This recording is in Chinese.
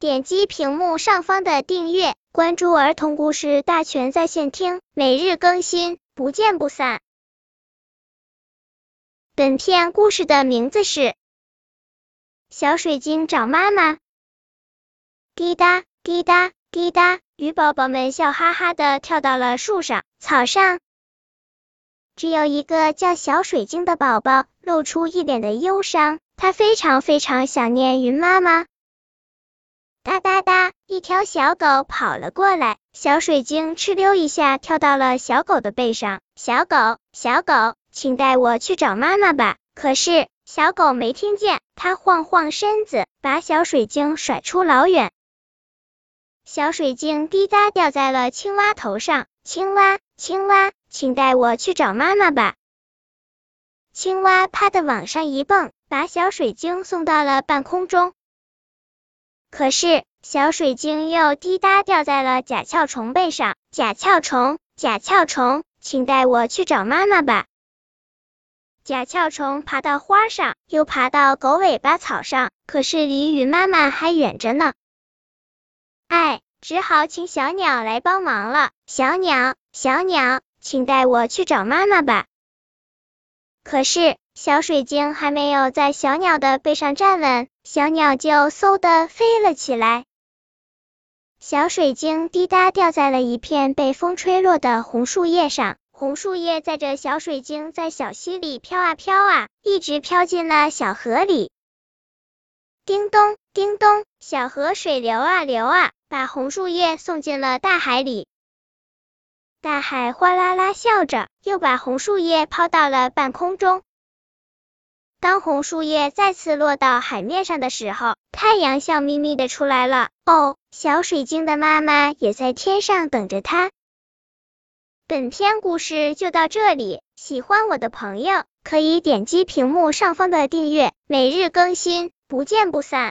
点击屏幕上方的订阅，关注儿童故事大全在线听，每日更新，不见不散。本片故事的名字是《小水晶找妈妈》。滴答滴答滴答，鱼宝宝们笑哈哈的跳到了树上、草上。只有一个叫小水晶的宝宝露出一脸的忧伤，他非常非常想念云妈妈。哒哒哒，一条小狗跑了过来，小水晶哧溜一下跳到了小狗的背上。小狗，小狗，请带我去找妈妈吧。可是小狗没听见，它晃晃身子，把小水晶甩出老远。小水晶滴答掉在了青蛙头上。青蛙，青蛙，请带我去找妈妈吧。青蛙啪的往上一蹦，把小水晶送到了半空中。可是小水晶又滴答掉在了甲壳虫背上。甲壳虫，甲壳虫，请带我去找妈妈吧。甲壳虫爬到花上，又爬到狗尾巴草上，可是离云妈妈还远着呢。哎。只好请小鸟来帮忙了。小鸟，小鸟，请带我去找妈妈吧。可是小水晶还没有在小鸟的背上站稳，小鸟就嗖的飞了起来。小水晶滴答掉在了一片被风吹落的红树叶上，红树叶载着小水晶在小溪里飘啊飘啊，一直飘进了小河里。叮咚，叮咚，小河水流啊流啊。把红树叶送进了大海里，大海哗啦啦笑着，又把红树叶抛到了半空中。当红树叶再次落到海面上的时候，太阳笑眯眯的出来了。哦，小水晶的妈妈也在天上等着它。本篇故事就到这里，喜欢我的朋友可以点击屏幕上方的订阅，每日更新，不见不散。